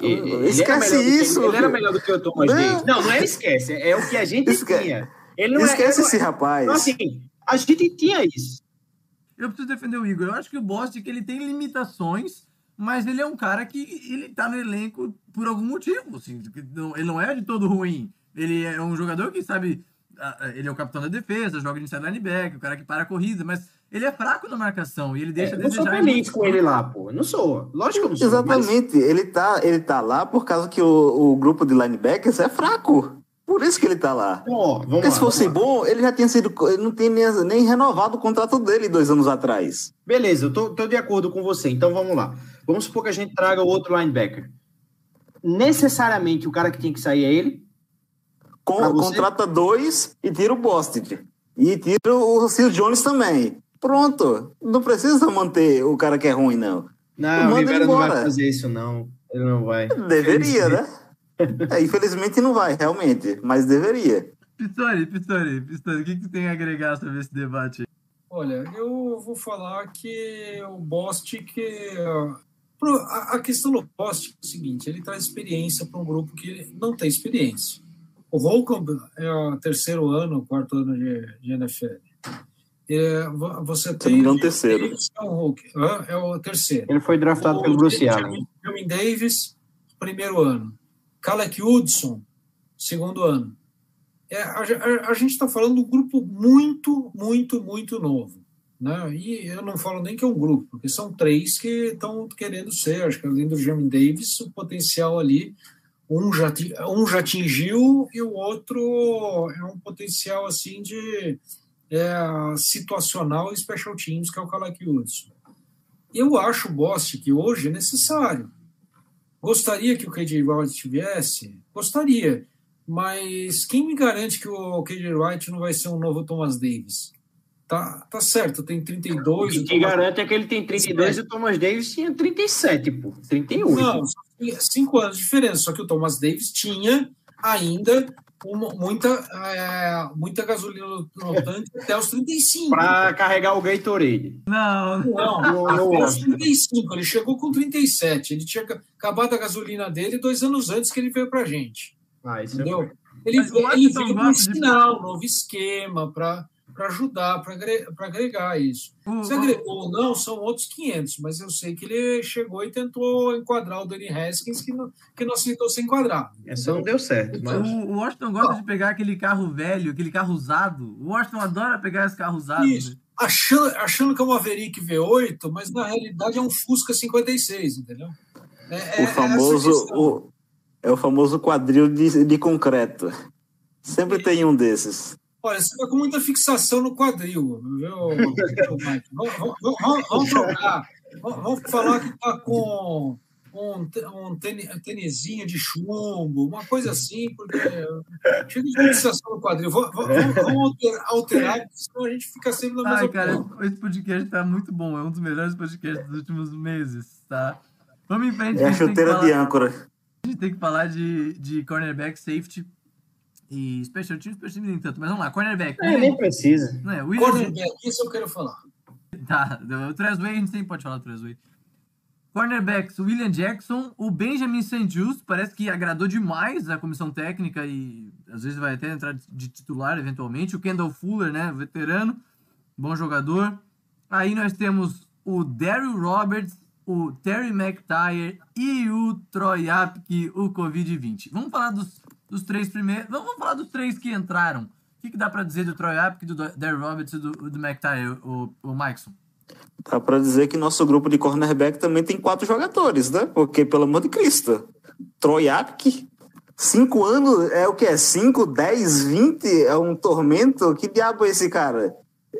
Ele, esquece isso. Que, ele era melhor do que o Thomas não. Davis. Não, não é esquece. É o que a gente tinha. Ele não esquece é, esse rapaz. Então, assim, a gente tinha isso. Eu preciso defender o Igor. Eu acho que o Bostic ele tem limitações, mas ele é um cara que ele tá no elenco por algum motivo. Assim, ele não é de todo ruim. Ele é um jogador que sabe. Ele é o capitão da defesa, joga de inside linebacker, o cara que para a corrida, mas ele é fraco na marcação e ele deixa é, Eu sou feliz com ele lá, pô. Eu não sou. Lógico que eu não sou. Exatamente. Mas... Ele, tá, ele tá lá por causa que o, o grupo de linebackers é fraco. Por isso que ele tá lá. Oh, Porque lá, se fosse bom, ele já tinha sido. Ele não tinha nem, nem, renovado o contrato dele dois anos atrás. Beleza, eu tô, tô de acordo com você. Então vamos lá. Vamos supor que a gente traga outro linebacker. Necessariamente o cara que tem que sair é ele? Com, contrata dois e tira o Bostic. E tira o Sil Jones também. Pronto. Não precisa manter o cara que é ruim, não. Não, o Rivera não vai fazer isso, não. Ele não vai. Deveria, né? é, infelizmente não vai, realmente. Mas deveria. Pistori, Pistori, Pistori, o que, que tem a agregar sobre esse debate? Olha, eu vou falar que o Bostic. A questão do Bostic é o seguinte: ele traz experiência para um grupo que não tem experiência. O Holcomb é o terceiro ano, quarto ano de, de NFL. É, você tem. Não, terceiro. É o terceiro. Ele foi draftado o, pelo Bruce Allen. Davis, primeiro ano. Kalek Hudson, segundo ano. É, a, a, a gente está falando de um grupo muito, muito, muito novo. Né? E eu não falo nem que é um grupo, porque são três que estão querendo ser. Acho que além do Jeremy Davis, o potencial ali, um já, um já atingiu e o outro é um potencial assim de é, situacional e special teams, que é o Kalaki Hudson. Eu acho o Bost que hoje é necessário. Gostaria que o KJ Wright tivesse? Gostaria. Mas quem me garante que o KJ Wright não vai ser um novo Thomas Davis? Tá, tá certo, tem 32. O que garante é que ele tem 32 e o Thomas Davis tinha 37, pô. 38. Não, cinco anos de diferença. Só que o Thomas Davis tinha ainda muita, é, muita gasolina no tanque até os 35. Para carregar o Gatorade. Não, não. não até os 35. Ele chegou com 37. Ele tinha acabado a gasolina dele dois anos antes que ele veio para a gente. Ah, isso é entendeu? É... Ele, ele veio com um sinal, um novo esquema para para ajudar, para agregar isso. Uhum. Se agregou ou não, são outros 500, mas eu sei que ele chegou e tentou enquadrar o Danny Haskins, que não, que não aceitou ser enquadrado. Essa não deu certo. Mas... O, Washington gosta de pegar aquele carro velho, aquele carro usado. O Washington adora pegar esse carro usado. Isso. Né? achando, achando que é uma Maverick V8, mas na realidade é um Fusca 56, entendeu? É, o famoso, é, o, é o famoso quadril de, de concreto. Sempre e, tem um desses. Olha, você está com muita fixação no quadril, viu, vamos, vamos, vamos trocar. Vamos falar que está com um, um tênisinho de chumbo, uma coisa assim, porque chega de fixação no quadril. Vamos, vamos alterar, senão a gente fica sempre na mesma Ai, cara, esse podcast está muito bom, é um dos melhores podcasts dos últimos meses, tá? Vamos em frente. É a chuteira de âncora. A gente tem que falar de, de cornerback, safety e special teams, special teams nem tanto. Mas vamos lá, cornerback. É, nem precisa. Não é, William... Cornerback, isso eu quero falar. Tá, o Trezway, a gente nem pode falar do Trezway. Cornerbacks, o William Jackson, o Benjamin St. Just, parece que agradou demais a comissão técnica e às vezes vai até entrar de titular eventualmente. O Kendall Fuller, né, veterano, bom jogador. Aí nós temos o Daryl Roberts, o Terry McTire e o Troy Apke, o Covid-20. Vamos falar dos, dos três primeiros. Vamos falar dos três que entraram. O que, que dá para dizer do Troy Apke, do Daryl Roberts e do, do McTire, o, o Mikeson? Dá para dizer que nosso grupo de cornerback também tem quatro jogadores, né? Porque, pelo amor de Cristo, Troy Apke, cinco anos, é o que é? Cinco, dez, vinte? É um tormento? Que diabo é esse cara?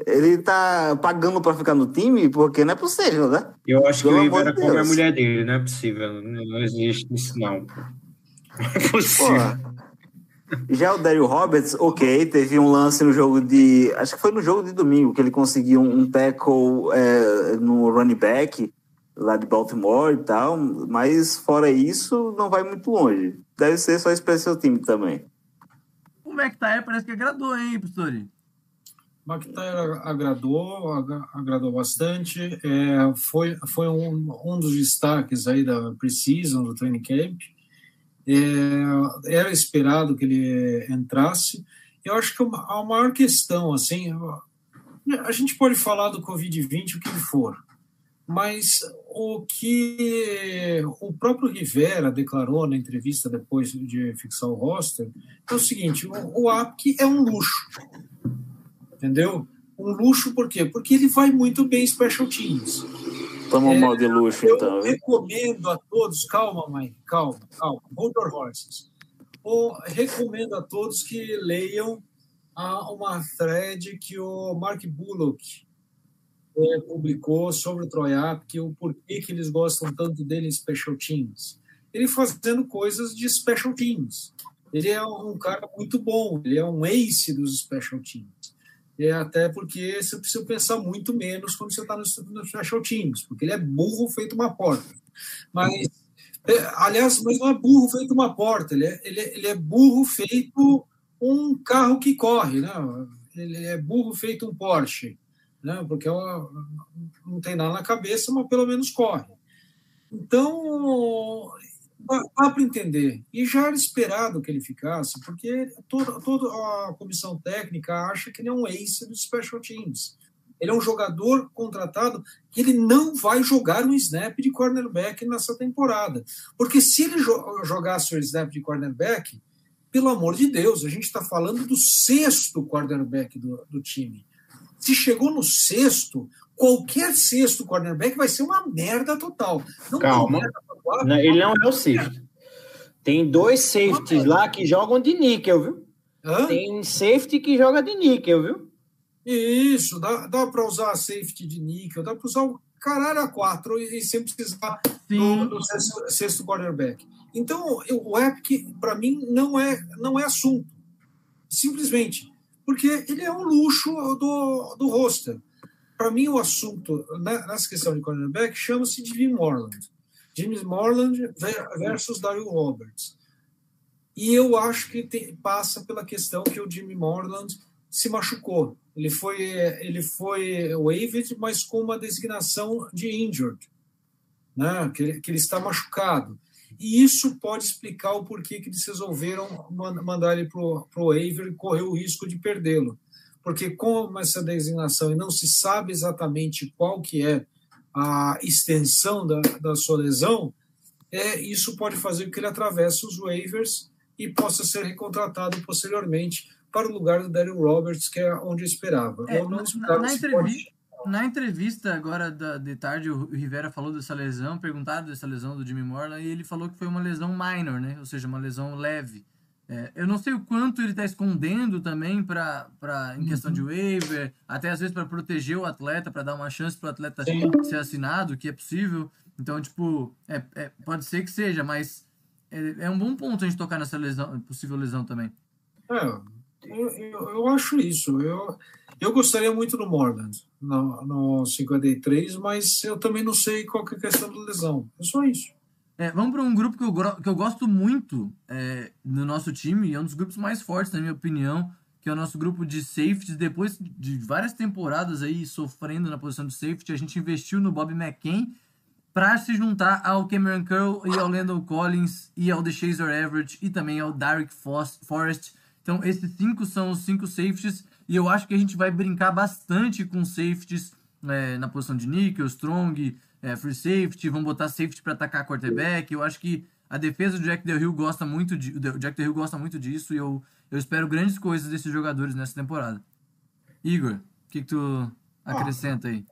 Ele tá pagando para ficar no time? Porque não é possível, né? Eu acho pelo que o Ibera come a mulher dele, não é possível. Não existe isso, não. Não é possível. Porra. Já o Daryl Roberts, ok, teve um lance no jogo de. Acho que foi no jogo de domingo que ele conseguiu um tackle é, no running back lá de Baltimore e tal, mas fora isso, não vai muito longe. Deve ser só especial time também. O McTayer parece que agradou, hein, Pistori? O McTayer agradou, agradou bastante. É, foi foi um, um dos destaques aí da Precision, do training camp. É, era esperado que ele entrasse. Eu acho que a maior questão, assim, a gente pode falar do Covid-20 o que for, mas o que o próprio Rivera declarou na entrevista depois de fixar o roster é o seguinte: o, o APC é um luxo, entendeu? Um luxo por quê? Porque ele vai muito bem em special teams. Um é, mal de luxo, eu então. Eu recomendo a todos, calma, mãe, calma, calma, hold your horses. Eu recomendo a todos que leiam uma thread que o Mark Bullock é, publicou sobre o Troiap, que o porquê que eles gostam tanto dele em Special Teams. Ele fazendo coisas de Special Teams. Ele é um cara muito bom, ele é um ace dos Special Teams. É, até porque você precisa pensar muito menos quando você está no, no Special Teams, porque ele é burro feito uma porta. Mas, é, aliás, mas não é burro feito uma porta, ele é, ele, é, ele é burro feito um carro que corre, né? ele é burro feito um Porsche, né? porque ela não tem nada na cabeça, mas pelo menos corre. Então, Dá, para entender. E já era esperado que ele ficasse, porque toda, toda a comissão técnica acha que ele é um ace dos special teams. Ele é um jogador contratado que ele não vai jogar um snap de cornerback nessa temporada. Porque se ele jo jogasse o snap de cornerback, pelo amor de Deus, a gente está falando do sexto cornerback do, do time. Se chegou no sexto, qualquer sexto cornerback vai ser uma merda total. Não Calma. Merda não, ele não é o safety. Tem dois safeties lá que jogam de níquel, viu? Hã? Tem safety que joga de níquel, viu? Isso, dá, dá para usar safety de níquel, dá para usar o caralho a quatro e, e sem precisar do, do sexto, sexto quarterback. Então, eu, o Epic, para mim, não é, não é assunto. Simplesmente. Porque ele é um luxo do, do roster. Para mim, o assunto né, nessa questão de cornerback chama-se de Jim Morland. James Morland versus Daryl Roberts. E eu acho que tem, passa pela questão que o Jimmy Morland se machucou. Ele foi, ele foi waived, mas com uma designação de injured, né? que, ele, que ele está machucado. E isso pode explicar o porquê que eles resolveram mandar ele para o waiver e correr o risco de perdê-lo. Porque com essa designação e não se sabe exatamente qual que é a extensão da, da sua lesão, é, isso pode fazer com que ele atravesse os waivers e possa ser recontratado posteriormente para o lugar do Daryl Roberts, que é onde eu esperava. É, eu não na, esperava na esse entrevista, na entrevista agora da, de tarde, o Rivera falou dessa lesão, perguntado dessa lesão do Jimmy Morland, e ele falou que foi uma lesão minor, né? Ou seja, uma lesão leve. É, eu não sei o quanto ele está escondendo também para em questão de waiver, até às vezes para proteger o atleta, para dar uma chance para o atleta Sim. ser assinado, que é possível. Então, tipo, é, é- pode ser que seja, mas é, é um bom ponto a gente tocar nessa lesão, possível lesão também. É, eu, eu, eu acho isso. Eu, eu gostaria muito do Morland no, no 53, mas eu também não sei qual que é a questão da lesão. É só isso. É, vamos para um grupo que eu, que eu gosto muito é, no nosso time, e é um dos grupos mais fortes, na minha opinião, que é o nosso grupo de safeties. Depois de várias temporadas aí sofrendo na posição de safety, a gente investiu no Bob McCain para se juntar ao Cameron Curl e ao Landon Collins e ao DeShazer Everett e também ao Derek Forrest. Então, esses cinco são os cinco safeties e eu acho que a gente vai brincar bastante com safeties é, na posição de nickel, strong, é, free safety, vamos botar safety para atacar quarterback. Eu acho que a defesa do Jack Del Rio gosta muito de, o Jack Del Rio gosta muito disso e eu, eu espero grandes coisas desses jogadores nessa temporada. Igor, o que, que tu acrescenta aí?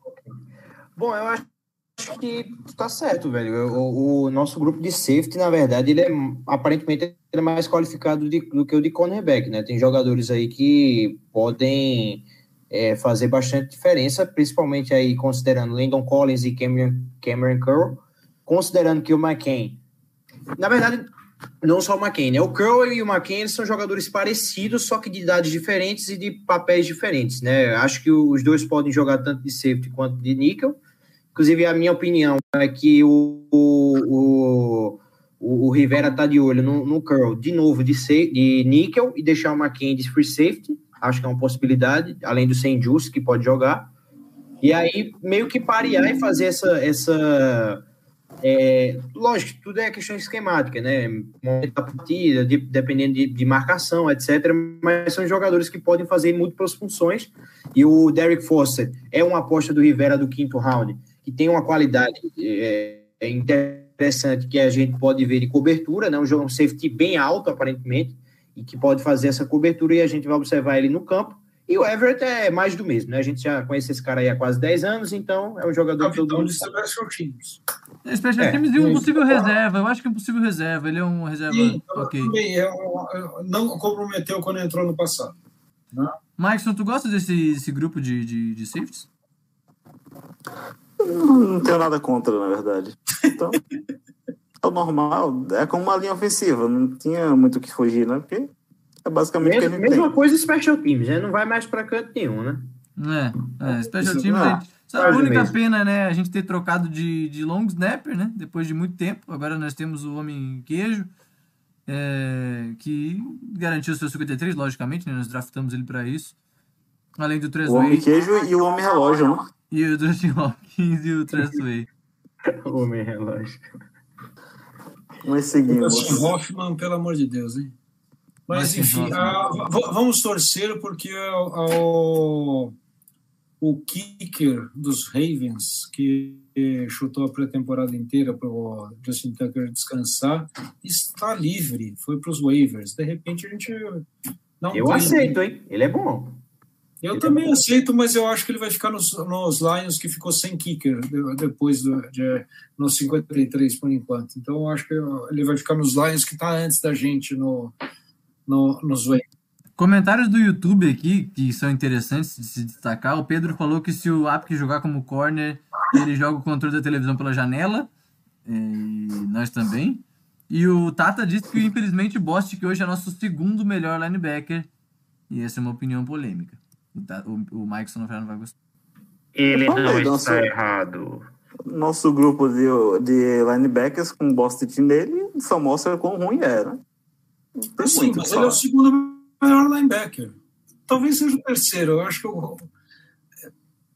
Bom, eu acho que tá certo, velho. O, o nosso grupo de safety, na verdade, ele é aparentemente ele é mais qualificado de- do que o de cornerback, né? Tem jogadores aí que podem é, fazer bastante diferença, principalmente aí considerando Landon Collins e Cameron, Cameron Curl, considerando que o McCain, na verdade, não só o McCain, né? O Curl e o McCain são jogadores parecidos, só que de idades diferentes e de papéis diferentes, né? Acho que os dois podem jogar tanto de safety quanto de nickel. Inclusive, a minha opinião é que o, o, o, o Rivera tá de olho no, no Curl, de novo, de, de níquel e deixar o McCain de free safety. Acho que é uma possibilidade, além do sem que pode jogar. E aí, meio que parear e fazer essa. essa é, lógico, tudo é questão esquemática, né? Momento da partida, de- dependendo de, de marcação, etc. Mas são jogadores que podem fazer múltiplas funções. E o Derek Foster é uma aposta do Rivera do quinto round, que tem uma qualidade é, é interessante que a gente pode ver de cobertura, né? Um jogo um safety bem alto, aparentemente, e que pode fazer essa cobertura e a gente vai observar ele no campo. E o Everett é mais do mesmo, né? A gente já conhece esse cara aí há quase 10 anos, então é um jogador que todo Capitão mundo de. Special Teams. Special É, Teams e um possível reserva. Eu acho que é um possível reserva. Ele é um reserva E ok. também é, é, não comprometeu quando entrou no passado. Maikson, tu gosta desse, desse grupo de, de, de safeties? Não, não tenho nada contra, na verdade. Então, é o normal. É como uma linha ofensiva. Não tinha muito o que fugir, né? Porque é basicamente o que a Mesma, gente mesma tem. coisa Special Teams, né? Não vai mais para canto nenhum, né? É, é Special Isso- Teams. não, a única mesmo. pena, né? A gente ter trocado de, de long snapper, né? Depois de muito tempo. Agora nós temos o Homem Queijo, é, que garantiu o seu 53, logicamente, né? Nós draftamos ele para isso. Além do O homem queijo e o homem relógio, né? e o Justin Hopkins e o Trezway. Homem relógio. Mas seguimos. Dustin Hoffman, pelo amor de Deus, hein? Mas, Dustin enfim, Hoffman. ah, v- vamos torcer porque ah, o, o kicker dos Ravens, que chutou a pré-temporada inteira para o Justin Tucker descansar, está livre, foi para os waivers. De repente a gente não Eu tem- aceito, hein? Ele é bom. Eu Ele também é aceito, mas eu acho que ele vai ficar nos, nos Lions que ficou sem kicker de- depois do, de, nos 53 por enquanto. Então eu acho que ele vai ficar nos Lions que está antes da gente no, no, nos. Comentários do YouTube aqui, que são interessantes de se destacar. O Pedro falou que se o Apk jogar como corner, ele joga o controle da televisão pela janela. E nós também. E o Tata disse que, infelizmente, o Bostic hoje é nosso segundo melhor linebacker. E essa é uma opinião polêmica. O, o, já não vai gostar. Ele falei, não está errado. Nosso grupo de, de linebackers com o Boston nele só mostra quão ruim era. Tem Sim, muito mas ele é o segundo melhor linebacker. Talvez seja o terceiro. Eu acho que eu.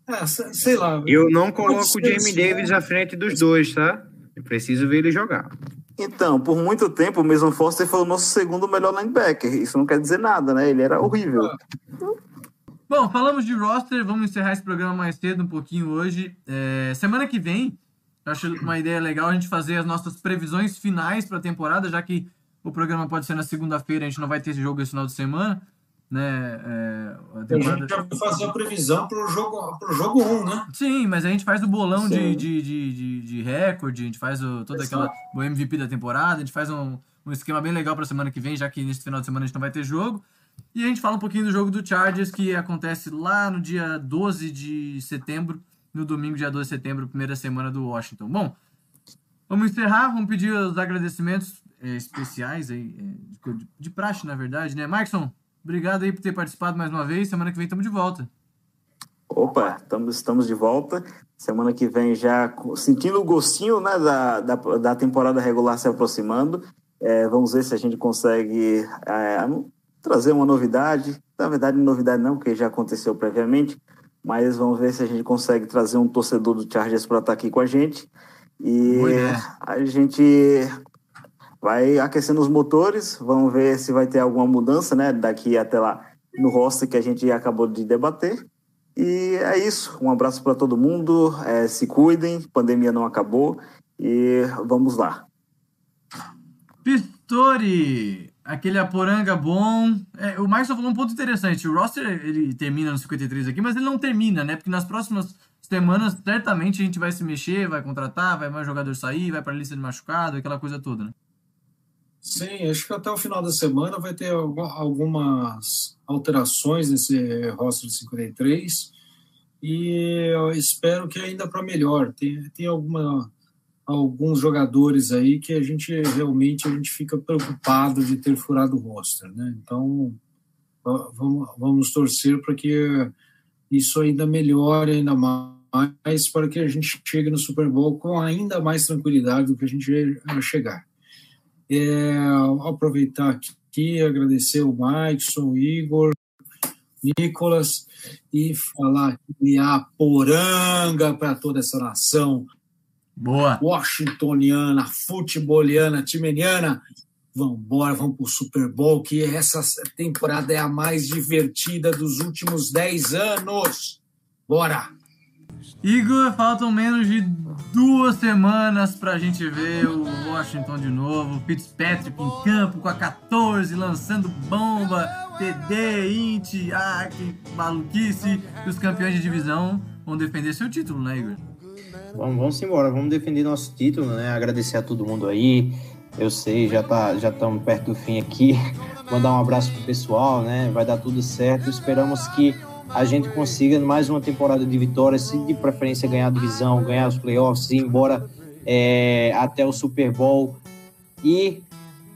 É, se- sei lá. Eu não coloco o Jamie sim. Davis à frente dos dois, tá? Eu preciso ver ele jogar. Então, por muito tempo, o Mason Foster foi o nosso segundo melhor linebacker. Isso não quer dizer nada, né? Ele era horrível. Bom, falamos de roster, vamos encerrar esse programa mais cedo um pouquinho hoje. É, semana que vem, acho uma ideia legal a gente fazer as nossas previsões finais para a temporada, já que o programa pode ser na segunda-feira, a gente não vai ter esse jogo esse final de semana. né? É, a, temporada... a gente vai fazer a previsão para o jogo, pro jogo 1, né? Sim, mas a gente faz o bolão de, de, de, de, de recorde, a gente faz o, toda aquela o MVP da temporada, a gente faz um, um esquema bem legal para a semana que vem, já que nesse final de semana a gente não vai ter jogo. E a gente fala um pouquinho do jogo do Chargers, que acontece lá no dia 12 de setembro, no domingo, dia 12 de setembro, primeira semana do Washington. Bom, vamos encerrar, vamos pedir os agradecimentos é, especiais aí, é, de, de praxe, na verdade, né? Markson, obrigado aí por ter participado mais uma vez. Semana que vem estamos de volta. Opa, estamos, estamos de volta. Semana que vem já sentindo o gostinho né, da, da, da temporada regular se aproximando. É, vamos ver se a gente consegue é, trazer uma novidade. Na verdade, novidade não, porque já aconteceu previamente, mas vamos ver se a gente consegue trazer um torcedor do Chargers para estar aqui com a gente. E a gente vai aquecendo os motores, vamos ver se vai ter alguma mudança, né, daqui até lá no roster que a gente acabou de debater. E é isso. Um abraço para todo mundo. É, se cuidem, pandemia não acabou e vamos lá. Pistori! Aquele Aporanga bom. É, o Marcos falou um ponto interessante. O roster ele termina no 53 aqui, mas ele não termina, né? Porque nas próximas semanas, certamente a gente vai se mexer, vai contratar, vai mais jogador sair, vai para a lista de machucado, aquela coisa toda, né? Sim, acho que até o final da semana vai ter algumas alterações nesse roster de 53 e eu espero que ainda para melhor. Tem, tem alguma alguns jogadores aí que a gente realmente a gente fica preocupado de ter furado o roster, né? Então vamos, vamos torcer para que isso ainda melhore ainda mais para que a gente chegue no Super Bowl com ainda mais tranquilidade do que a gente vai chegar. É, aproveitar aqui, agradecer o Maikson, o Igor, Nicolas e falar que a poranga para toda essa nação Boa. Washingtoniana, futeboliana, timeniana. Vamos embora, vamos para o Super Bowl, que essa temporada é a mais divertida dos últimos 10 anos. Bora! Igor, faltam menos de duas semanas para a gente ver o Washington de novo. Fitzpatrick em campo com a 14, lançando bomba, TD, Int, ah, que maluquice. E os campeões de divisão vão defender seu título, né, Igor? Vamos, vamos embora, vamos defender nosso título, né? Agradecer a todo mundo aí. Eu sei, já tá, já estamos perto do fim aqui. Mandar um abraço pro pessoal, né? Vai dar tudo certo. Esperamos que a gente consiga mais uma temporada de vitórias, se de preferência ganhar a divisão, ganhar os playoffs, ir embora é, até o Super Bowl. E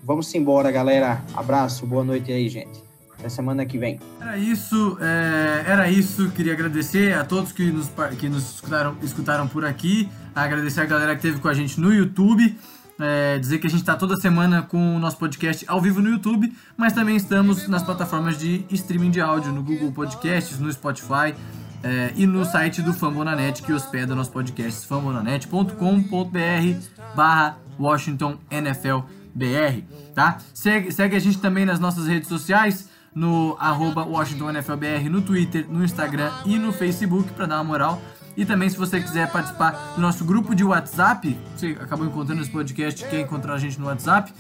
vamos embora, galera. Abraço, boa noite aí, gente. Até semana que vem. Era isso, é, era isso. Queria agradecer a todos que nos, que nos escutaram, escutaram por aqui. Agradecer a galera que esteve com a gente no YouTube. É, dizer que a gente está toda semana com o nosso podcast ao vivo no YouTube, mas também estamos nas plataformas de streaming de áudio, no Google Podcasts, no Spotify é, e no site do Fambonanet, que hospeda nosso podcast, fambonanet.com.br barra Washington NFL BR, tá? Segue, segue a gente também nas nossas redes sociais, no arroba WashingtonNFLBR no Twitter, no Instagram e no Facebook para dar uma moral. E também, se você quiser participar do nosso grupo de WhatsApp, você acabou encontrando esse podcast, quer encontrar a gente no WhatsApp,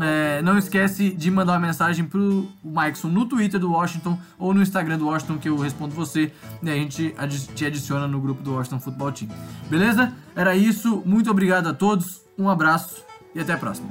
é, não esquece de mandar uma mensagem pro Mikeson no Twitter do Washington ou no Instagram do Washington que eu respondo você e a gente te adiciona no grupo do Washington Football Team. Beleza? Era isso. Muito obrigado a todos. Um abraço e até a próxima.